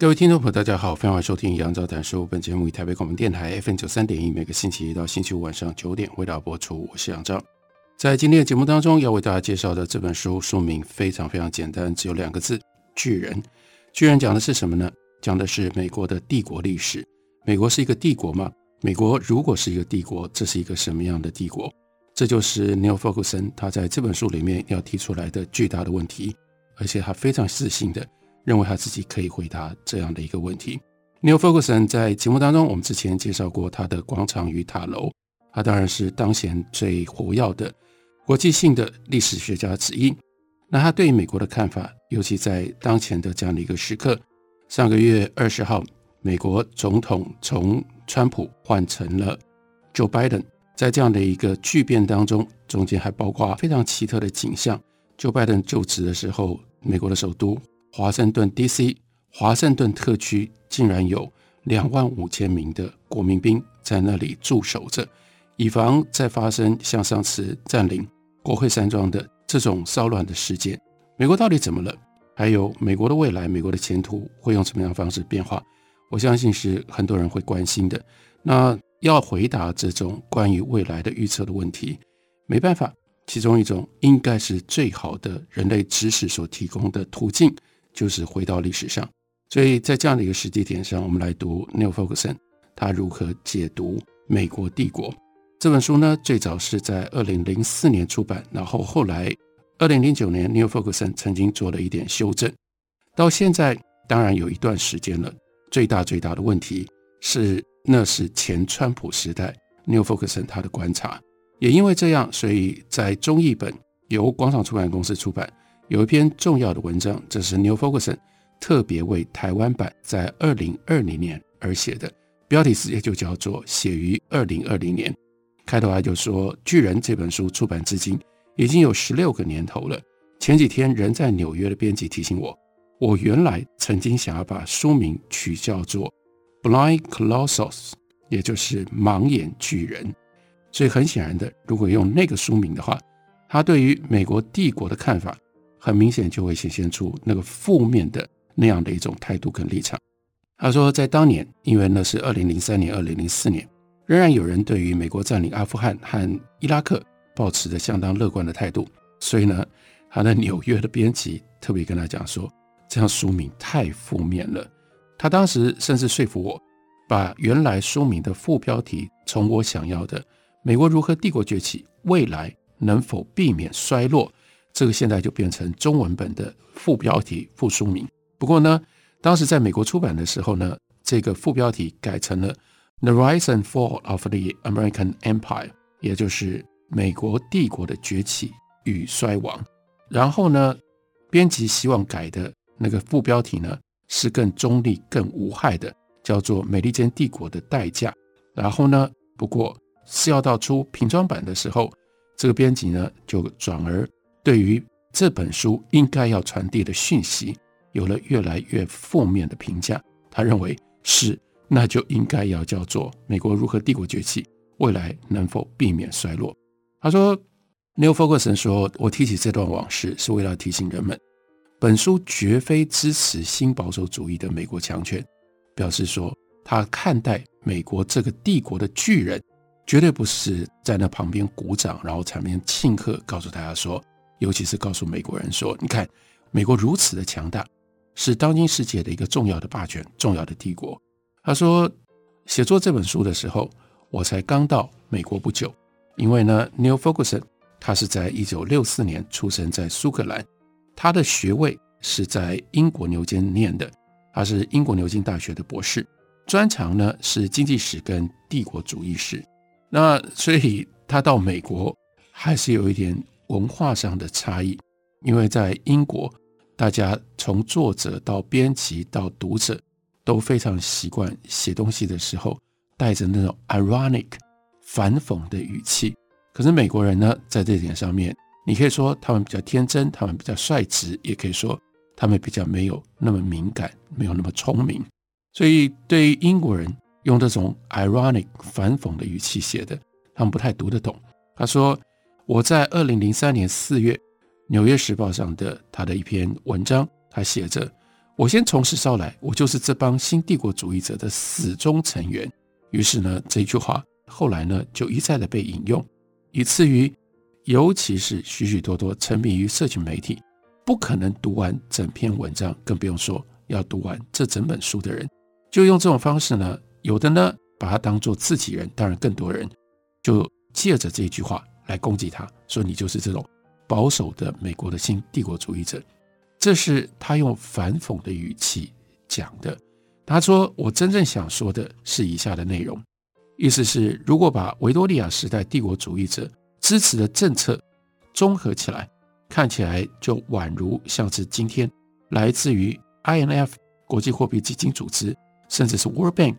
各位听众朋友，大家好，欢迎收听杨照谈书。本节目以台北广播电台 FM 九三点一，每个星期一到星期五晚上九点为大家播出。我是杨照。在今天的节目当中，要为大家介绍的这本书书名非常非常简单，只有两个字：巨人。巨人讲的是什么呢？讲的是美国的帝国历史。美国是一个帝国吗？美国如果是一个帝国，这是一个什么样的帝国？这就是 Niall Ferguson 他在这本书里面要提出来的巨大的问题，而且他非常自信的。认为他自己可以回答这样的一个问题。Niall Ferguson 在节目当中，我们之前介绍过他的《广场与塔楼》，他当然是当前最活跃的国际性的历史学家之一。那他对于美国的看法，尤其在当前的这样的一个时刻，上个月二十号，美国总统从川普换成了 Joe Biden，在这样的一个巨变当中，中间还包括非常奇特的景象。Joe Biden 就职的时候，美国的首都。华盛顿 D.C. 华盛顿特区竟然有两万五千名的国民兵在那里驻守着，以防再发生像上次占领国会山庄的这种骚乱的事件。美国到底怎么了？还有美国的未来，美国的前途会用什么样的方式变化？我相信是很多人会关心的。那要回答这种关于未来的预测的问题，没办法，其中一种应该是最好的人类知识所提供的途径。就是回到历史上，所以在这样的一个时机点上，我们来读 Niall Ferguson 他如何解读美国帝国这本书呢？最早是在二零零四年出版，然后后来二零零九年 Niall Ferguson 曾经做了一点修正，到现在当然有一段时间了。最大最大的问题是，那是前川普时代 Niall Ferguson 他的观察，也因为这样，所以在中译本由广场出版公司出版。有一篇重要的文章，这是 New Focus 特别为台湾版在二零二零年而写的，标题直接就叫做“写于二零二零年”。开头他就说：“巨人这本书出版至今已经有十六个年头了。前几天人在纽约的编辑提醒我，我原来曾经想要把书名取叫做 ‘Blind Colossus’，也就是盲眼巨人。所以很显然的，如果用那个书名的话，他对于美国帝国的看法。”很明显就会显现出那个负面的那样的一种态度跟立场。他说，在当年，因为那是二零零三年、二零零四年，仍然有人对于美国占领阿富汗和伊拉克抱持着相当乐观的态度，所以呢，他的纽约的编辑特别跟他讲说，这样书名太负面了。他当时甚至说服我，把原来书名的副标题从我想要的“美国如何帝国崛起，未来能否避免衰落”。这个现在就变成中文本的副标题、副书名。不过呢，当时在美国出版的时候呢，这个副标题改成了《The Rise and Fall of the American Empire》，也就是美国帝国的崛起与衰亡。然后呢，编辑希望改的那个副标题呢，是更中立、更无害的，叫做《美利坚帝国的代价》。然后呢，不过是要到出平装版的时候，这个编辑呢就转而。对于这本书应该要传递的讯息，有了越来越负面的评价。他认为是，那就应该要叫做《美国如何帝国崛起，未来能否避免衰落》。他说，Niall Ferguson 说：“我提起这段往事，是为了提醒人们，本书绝非支持新保守主义的美国强权。表示说，他看待美国这个帝国的巨人，绝对不是在那旁边鼓掌，然后场面庆贺，告诉大家说。”尤其是告诉美国人说：“你看，美国如此的强大，是当今世界的一个重要的霸权、重要的帝国。”他说：“写作这本书的时候，我才刚到美国不久，因为呢，New Ferguson 他是在一九六四年出生在苏格兰，他的学位是在英国牛津念的，他是英国牛津大学的博士，专长呢是经济史跟帝国主义史。那所以他到美国还是有一点。”文化上的差异，因为在英国，大家从作者到编辑到读者都非常习惯写东西的时候带着那种 ironic 反讽的语气。可是美国人呢，在这点上面，你可以说他们比较天真，他们比较率直，也可以说他们比较没有那么敏感，没有那么聪明。所以对于英国人用这种 ironic 反讽的语气写的，他们不太读得懂。他说：“我在二零零三年四月。”《纽约时报》上的他的一篇文章，他写着：“我先从实招来，我就是这帮新帝国主义者的死忠成员。”于是呢，这句话后来呢就一再的被引用，以至于尤其是许许多多沉迷于社群媒体，不可能读完整篇文章，更不用说要读完这整本书的人，就用这种方式呢，有的呢把它当做自己人，当然更多人就借着这句话来攻击他，说你就是这种。保守的美国的新帝国主义者，这是他用反讽的语气讲的。他说：“我真正想说的是以下的内容，意思是，如果把维多利亚时代帝国主义者支持的政策综合起来，看起来就宛如像是今天来自于 IMF 国际货币基金组织，甚至是 World Bank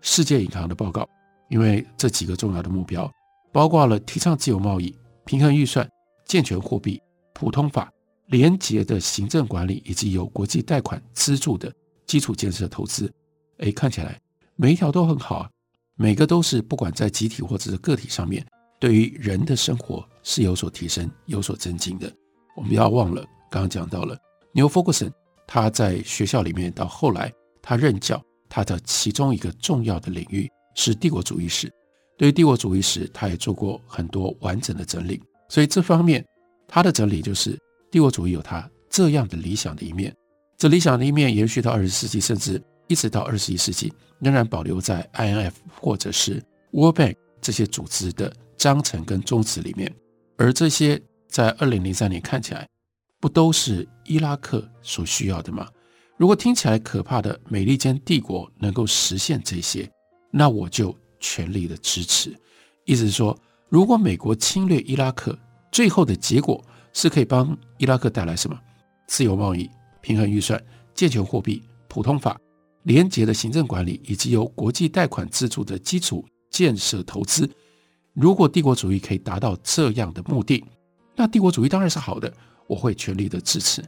世界银行的报告，因为这几个重要的目标包括了提倡自由贸易、平衡预算。”健全货币、普通法、廉洁的行政管理，以及由国际贷款资助的基础建设投资，哎，看起来每一条都很好啊，每个都是不管在集体或者是个体上面，对于人的生活是有所提升、有所增进的。我们要忘了，刚刚讲到了 Neil Ferguson，他在学校里面到后来他任教，他的其中一个重要的领域是帝国主义史。对于帝国主义史，他也做过很多完整的整理。所以这方面，他的整理就是帝国主义有他这样的理想的一面，这理想的一面延续到二十世纪，甚至一直到二十一世纪，仍然保留在 I.N.F. 或者是 World Bank 这些组织的章程跟宗旨里面。而这些在二零零三年看起来，不都是伊拉克所需要的吗？如果听起来可怕的美利坚帝国能够实现这些，那我就全力的支持。意思是说，如果美国侵略伊拉克，最后的结果是可以帮伊拉克带来什么？自由贸易、平衡预算、健全货币、普通法、廉洁的行政管理，以及由国际贷款资助的基础建设投资。如果帝国主义可以达到这样的目的，那帝国主义当然是好的，我会全力的支持。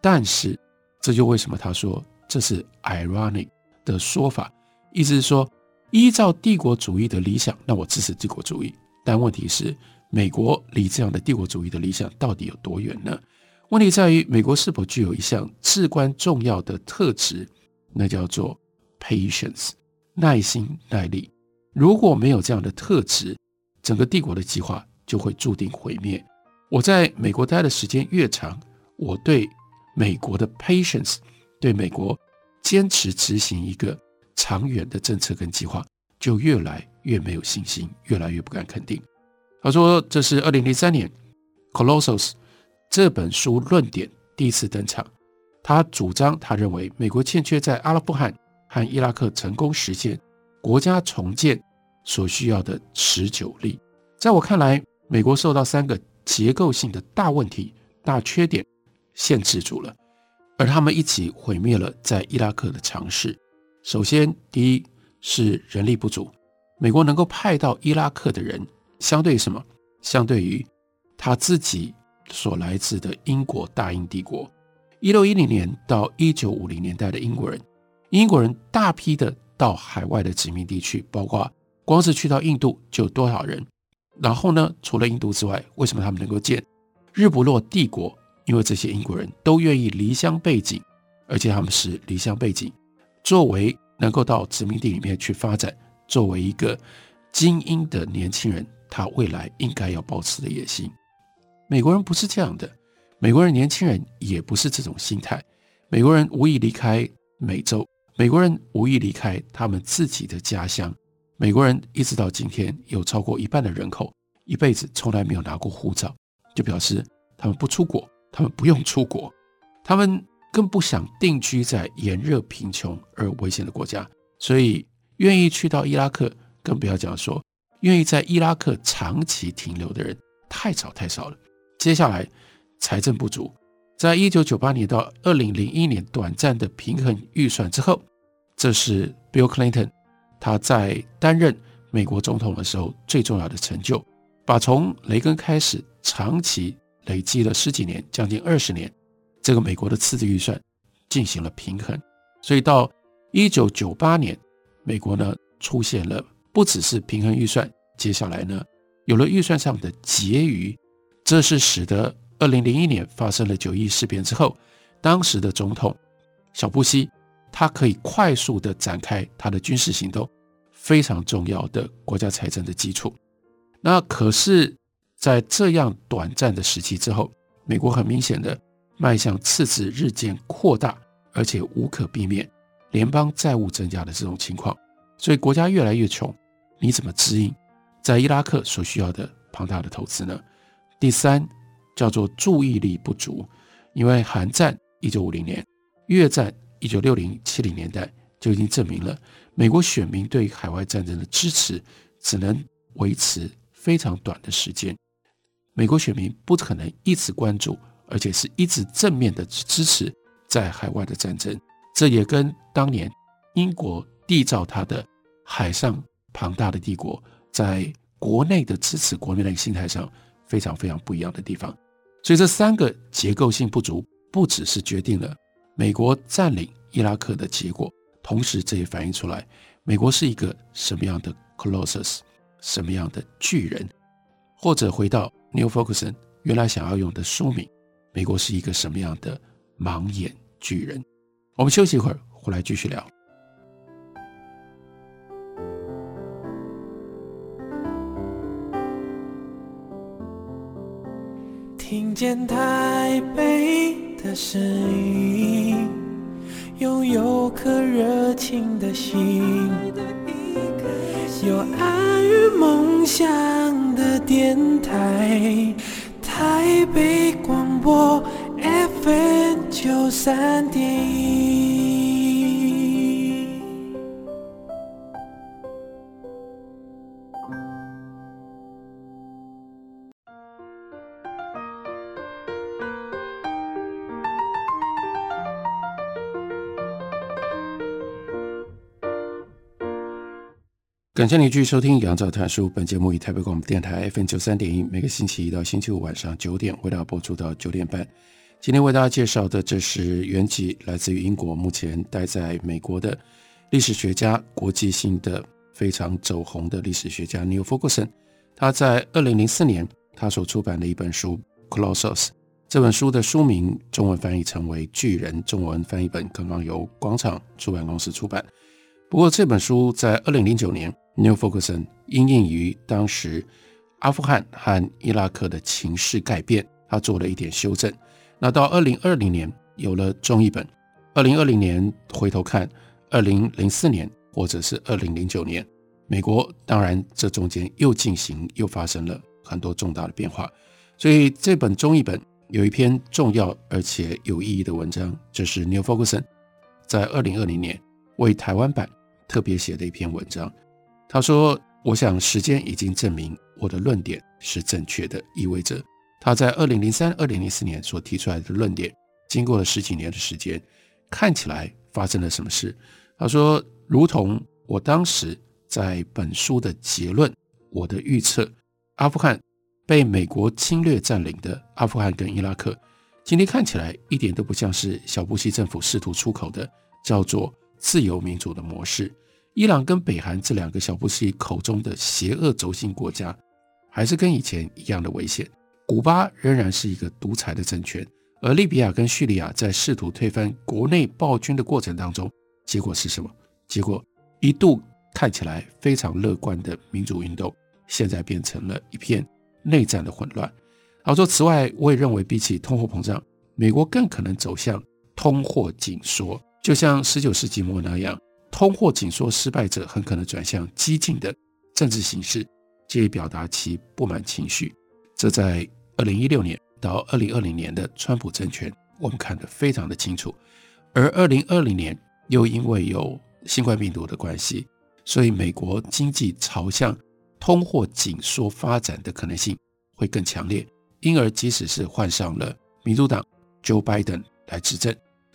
但是，这就为什么他说这是 ironic 的说法，意思是说，依照帝国主义的理想，那我支持帝国主义。但问题是，美国离这样的帝国主义的理想到底有多远呢？问题在于，美国是否具有一项至关重要的特质，那叫做 patience，耐心、耐力。如果没有这样的特质，整个帝国的计划就会注定毁灭。我在美国待的时间越长，我对美国的 patience，对美国坚持执行一个长远的政策跟计划，就越来越没有信心，越来越不敢肯定。他说：“这是二零零三年《Colossus》这本书论点第一次登场。他主张，他认为美国欠缺在阿富汗和伊拉克成功实现国家重建所需要的持久力。在我看来，美国受到三个结构性的大问题、大缺点限制住了，而他们一起毁灭了在伊拉克的尝试。首先，第一。”是人力不足，美国能够派到伊拉克的人，相对于什么？相对于他自己所来自的英国大英帝国，一六一零年到一九五零年代的英国人，英国人大批的到海外的殖民地区，包括光是去到印度就有多少人？然后呢，除了印度之外，为什么他们能够建日不落帝国？因为这些英国人都愿意离乡背井，而且他们是离乡背井，作为。能够到殖民地里面去发展，作为一个精英的年轻人，他未来应该要保持的野心。美国人不是这样的，美国人年轻人也不是这种心态。美国人无意离开美洲，美国人无意离开他们自己的家乡。美国人一直到今天，有超过一半的人口一辈子从来没有拿过护照，就表示他们不出国，他们不用出国，他们。更不想定居在炎热、贫穷而危险的国家，所以愿意去到伊拉克，更不要讲说愿意在伊拉克长期停留的人太少太少了。接下来，财政不足。在一九九八年到二零零一年短暂的平衡预算之后，这是 Bill Clinton 他在担任美国总统的时候最重要的成就，把从雷根开始长期累积了十几年，将近二十年，这个美国的赤字预算进行了平衡。所以到一九九八年，美国呢出现了不只是平衡预算，接下来呢有了预算上的结余，这是使得。二零零一年发生了九一事变之后，当时的总统小布希，他可以快速地展开他的军事行动，非常重要的国家财政的基础。那可是，在这样短暂的时期之后，美国很明显的迈向赤字日渐扩大，而且无可避免联邦债务增加的这种情况，所以国家越来越穷，你怎么支应在伊拉克所需要的庞大的投资呢？第三。叫做注意力不足，因为韩战一九五零年、越战一九六零七零年代就已经证明了，美国选民对海外战争的支持只能维持非常短的时间。美国选民不可能一直关注，而且是一直正面的支持在海外的战争。这也跟当年英国缔造它的海上庞大的帝国，在国内的支持国内的心态上非常非常不一样的地方。所以这三个结构性不足，不只是决定了美国占领伊拉克的结果，同时这也反映出来美国是一个什么样的 Colossus，什么样的巨人，或者回到 New Ferguson 原来想要用的书名，美国是一个什么样的盲眼巨人。我们休息一会儿，回来继续聊。听见台北的声音，拥有颗热情的心，有爱与梦想的电台，台北广播 FM 九三点一。感谢你继续收听《杨照谈书》。本节目以台北广播电台 FM 九三点一，每个星期一到星期五晚上九点为大家播出到九点半。今天为大家介绍的，这是原籍来自于英国，目前待在美国的历史学家，国际性的非常走红的历史学家 Neil Ferguson。他在二零零四年，他所出版的一本书《Colossus》，这本书的书名中文翻译成为《巨人》，中文翻译本刚刚由广场出版公司出版。不过这本书在二零零九年。New Ferguson 因应于当时阿富汗和伊拉克的情势改变，他做了一点修正。那到二零二零年有了中译本，二零二零年回头看，二零零四年或者是二零零九年，美国当然这中间又进行又发生了很多重大的变化。所以这本中译本有一篇重要而且有意义的文章，就是 New Ferguson 在二零二零年为台湾版特别写的一篇文章。他说：“我想时间已经证明我的论点是正确的，意味着他在二零零三、二零零四年所提出来的论点，经过了十几年的时间，看起来发生了什么事？”他说：“如同我当时在本书的结论，我的预测，阿富汗被美国侵略占领的阿富汗跟伊拉克，今天看起来一点都不像是小布希政府试图出口的叫做自由民主的模式。”伊朗跟北韩这两个小布希口中的邪恶轴心国家，还是跟以前一样的危险。古巴仍然是一个独裁的政权，而利比亚跟叙利亚在试图推翻国内暴君的过程当中，结果是什么？结果一度看起来非常乐观的民主运动，现在变成了一片内战的混乱。好说，此外，我也认为比起通货膨胀，美国更可能走向通货紧缩，就像十九世纪末那样。通货紧缩失败者很可能转向激进的政治形式，借以表达其不满情绪。这在二零一六年到二零二零年的川普政权，我们看得非常的清楚。而二零二零年又因为有新冠病毒的关系，所以美国经济朝向通货紧缩发展的可能性会更强烈。因而，即使是患上了民主党 Joe Biden 来执政，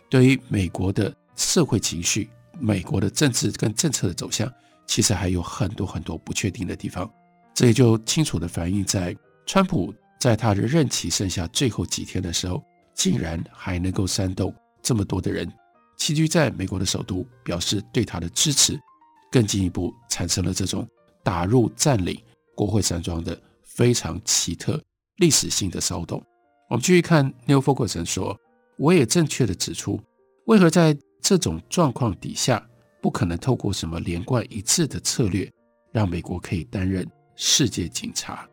对于美国的社会情绪、美国的政治跟政策的走向，其实还有很多很多不确定的地方。这也就清楚地反映在川普在他的任期剩下最后几天的时候，竟然还能够煽动这么多的人齐聚在美国的首都，表示对他的支持，更进一步产生了这种打入占领国会山庄的非常奇特历史性的骚动。我们继续看 New Focus 说：“我也正确地指出，为何在这种状况底下，不可能透过什么连贯一致的策略，让美国可以担任世界警察。”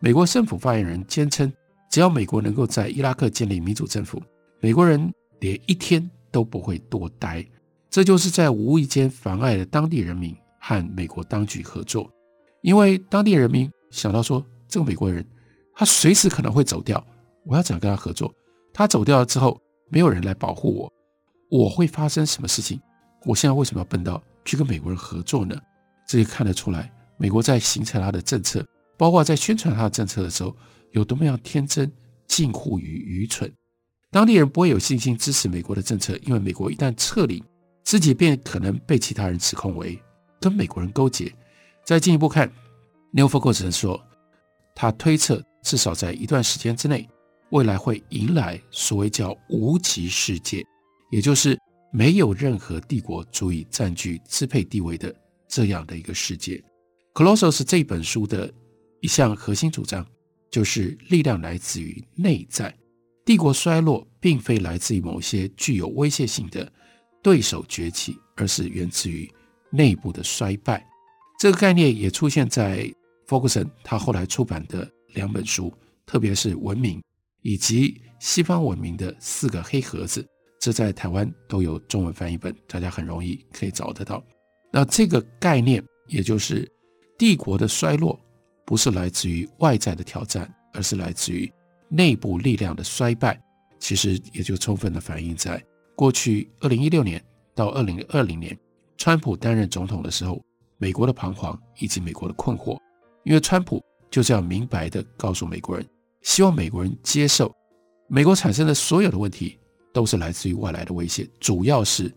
美国政府发言人坚称，只要美国能够在伊拉克建立民主政府，美国人连一天都不会多待。这就是在无意间妨碍了当地人民和美国当局合作，因为当地人民想到说，这个美国人他随时可能会走掉，我要怎样跟他合作？他走掉了之后，没有人来保护我，我会发生什么事情？我现在为什么要奔到去跟美国人合作呢？这也看得出来，美国在形成他的政策。包括在宣传他的政策的时候，有多么样天真，近乎于愚蠢。当地人不会有信心支持美国的政策，因为美国一旦撤离，自己便可能被其他人指控为跟美国人勾结。再进一步看，New focus 说，他推测至少在一段时间之内，未来会迎来所谓叫无极世界，也就是没有任何帝国足以占据支配地位的这样的一个世界。Colossus 这本书的。一项核心主张就是力量来自于内在，帝国衰落并非来自于某些具有威胁性的对手崛起，而是源自于内部的衰败。这个概念也出现在 Ferguson 他后来出版的两本书，特别是《文明》以及西方文明的四个黑盒子，这在台湾都有中文翻译本，大家很容易可以找得到。那这个概念，也就是帝国的衰落。不是来自于外在的挑战，而是来自于内部力量的衰败。其实也就充分的反映在过去二零一六年到二零二零年，川普担任总统的时候，美国的彷徨以及美国的困惑。因为川普就这样明白的告诉美国人，希望美国人接受美国产生的所有的问题都是来自于外来的威胁，主要是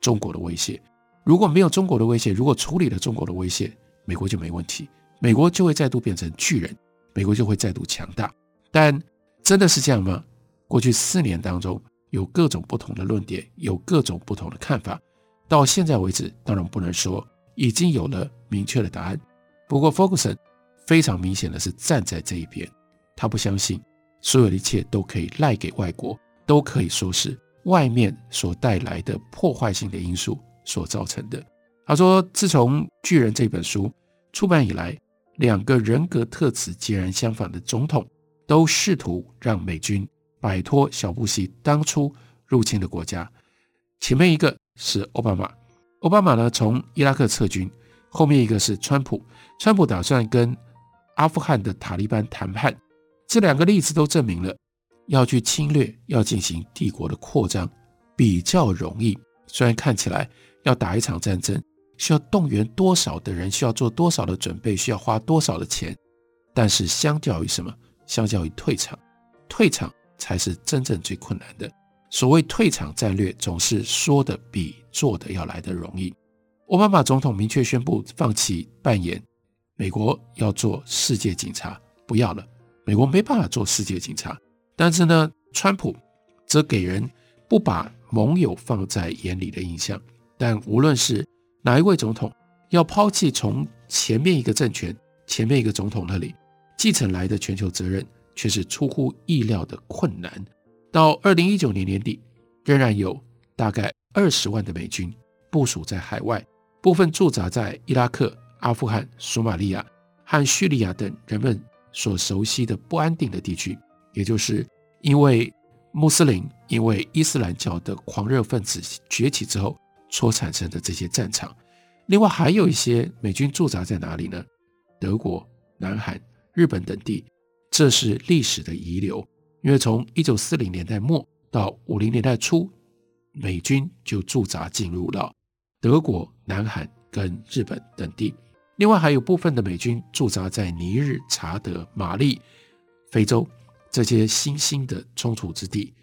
中国的威胁。如果没有中国的威胁，如果处理了中国的威胁，美国就没问题。美国就会再度变成巨人，美国就会再度强大。但真的是这样吗？过去四年当中，有各种不同的论点，有各种不同的看法。到现在为止，当然不能说已经有了明确的答案。不过，Ferguson 非常明显的是站在这一边，他不相信所有的一切都可以赖给外国，都可以说是外面所带来的破坏性的因素所造成的。他说，自从《巨人》这本书出版以来，两个人格特质截然相反的总统，都试图让美军摆脱小布希当初入侵的国家。前面一个是奥巴马，奥巴马呢从伊拉克撤军；后面一个是川普，川普打算跟阿富汗的塔利班谈判。这两个例子都证明了，要去侵略、要进行帝国的扩张比较容易。虽然看起来要打一场战争。需要动员多少的人？需要做多少的准备？需要花多少的钱？但是相较于什么？相较于退场，退场才是真正最困难的。所谓退场战略，总是说的比做的要来得容易。奥巴马总统明确宣布放弃扮演美国要做世界警察，不要了。美国没办法做世界警察。但是呢，川普则给人不把盟友放在眼里的印象。但无论是哪一位总统要抛弃从前面一个政权、前面一个总统那里继承来的全球责任，却是出乎意料的困难。到二零一九年年底，仍然有大概二十万的美军部署在海外，部分驻扎在伊拉克、阿富汗、索马利亚和叙利亚等人们所熟悉的不安定的地区，也就是因为穆斯林、因为伊斯兰教的狂热分子崛起之后。所产生的这些战场，另外还有一些美军驻扎在哪里呢？德国、南韩、日本等地，这是历史的遗留。因为从一九四零年代末到五零年代初，美军就驻扎进入了德国、南韩跟日本等地。另外还有部分的美军驻扎在尼日、查德、马利、非洲，这些新兴的冲突之地。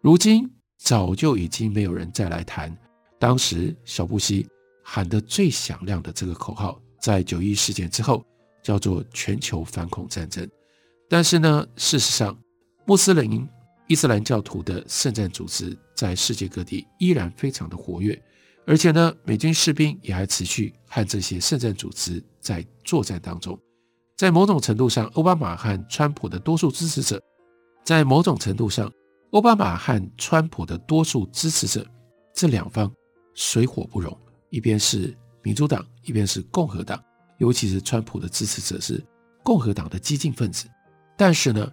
如今早就已经没有人再来谈当时小布希喊得最响亮的这个口号，在九一事件之后叫做全球反恐战争。但是呢，事实上，穆斯林伊斯兰教徒的圣战组织在世界各地依然非常的活跃，而且呢，美军士兵也还持续和这些圣战组织在作战当中。在某种程度上，奥巴马和川普的多数支持者，在某种程度上，奥巴马和川普的多数支持者这两方水火不容，一边是民主党，一边是共和党，尤其是川普的支持者是共和党的激进分子。但是呢，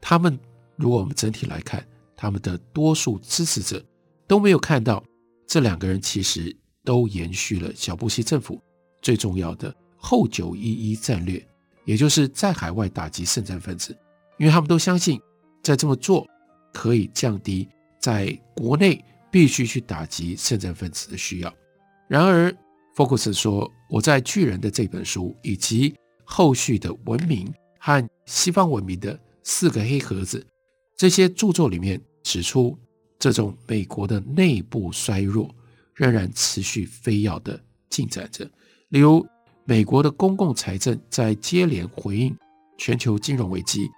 他们如果我们整体来看，他们的多数支持者都没有看到这两个人其实都延续了小布希政府最重要的后九一一战略，也就是在海外打击圣战分子，因为他们都相信在这么做可以降低在国内必须去打击圣战分子的需要。然而，福克斯说：“我在巨人的这本书以及后续的文明。”和西方文明的四个黑盒子，这些著作里面指出，这种美国的内部衰弱仍然持续飞跃的进展着。例如，美国的公共财政在接连回应全球金融危机，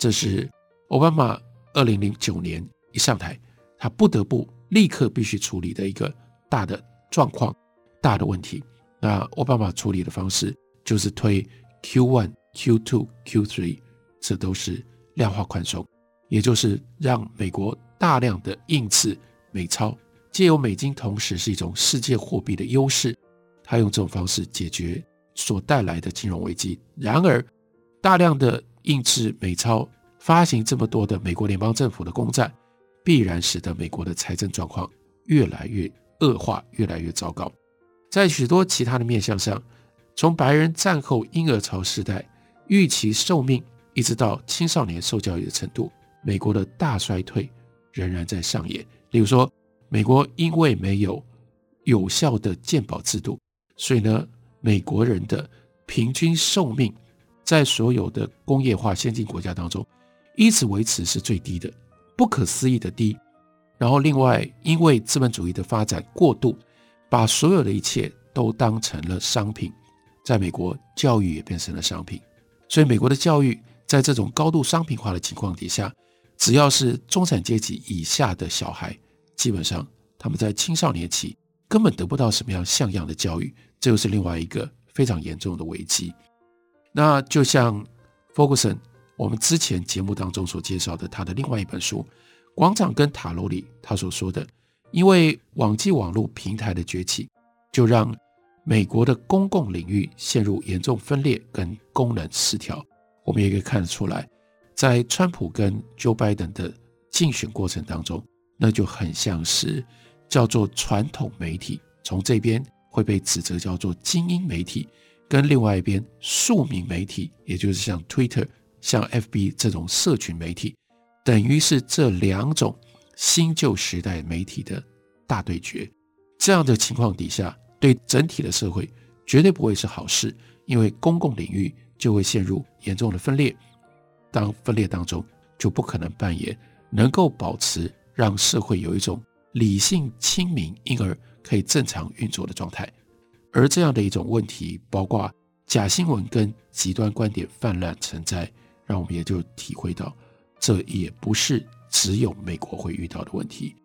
这是奥巴马二零零九年一上台，他不得不立刻必须处理的一个大的状况、大的问题。那奥巴马处理的方式就是推 Q one。Q Two、Q Three，这都是量化宽松，也就是让美国大量的印制美钞，借由美金同时是一种世界货币的优势，他用这种方式解决所带来的金融危机。然而，大量的印制美钞，发行这么多的美国联邦政府的公债，必然使得美国的财政状况越来越恶化，越来越糟糕。在许多其他的面向上，从白人战后婴儿潮时代。预期寿命一直到青少年受教育的程度，美国的大衰退仍然在上演。例如说，美国因为没有有效的健保制度，所以呢，美国人的平均寿命在所有的工业化先进国家当中一直维持是最低的，不可思议的低。然后，另外因为资本主义的发展过度，把所有的一切都当成了商品，在美国教育也变成了商品。所以，美国的教育在这种高度商品化的情况底下，只要是中产阶级以下的小孩，基本上他们在青少年期根本得不到什么样像样的教育，这又是另外一个非常严重的危机。那就像福格森，我们之前节目当中所介绍的他的另外一本书《广场跟塔楼》里，他所说的，因为网际网络平台的崛起，就让美国的公共领域陷入严重分裂跟功能失调，我们也可以看得出来，在川普跟 Joe Biden 的竞选过程当中，那就很像是叫做传统媒体，从这边会被指责叫做精英媒体，跟另外一边庶民媒体，也就是像 Twitter、像 FB 这种社群媒体，等于是这两种新旧时代媒体的大对决。这样的情况底下。对整体的社会绝对不会是好事，因为公共领域就会陷入严重的分裂。当分裂当中，就不可能扮演能够保持让社会有一种理性清明，因而可以正常运作的状态。而这样的一种问题，包括假新闻跟极端观点泛滥成灾，让我们也就体会到，这也不是只有美国会遇到的问题。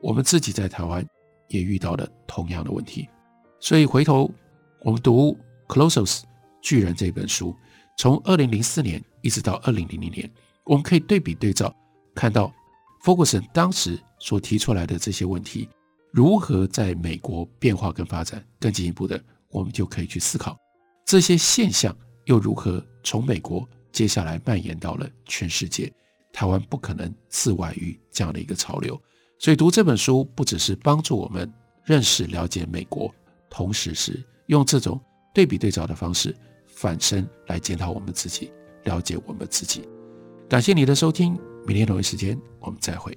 我们自己在台湾也遇到了同样的问题。所以回头我们读《closes 巨人》这本书，从二零零四年一直到二零零零年，我们可以对比对照，看到福格森当时所提出来的这些问题如何在美国变化跟发展。更进一步的，我们就可以去思考这些现象又如何从美国接下来蔓延到了全世界。台湾不可能自外于这样的一个潮流。所以读这本书不只是帮助我们认识了解美国。同时是用这种对比对照的方式反身来检讨我们自己，了解我们自己。感谢你的收听，明天同一时间我们再会。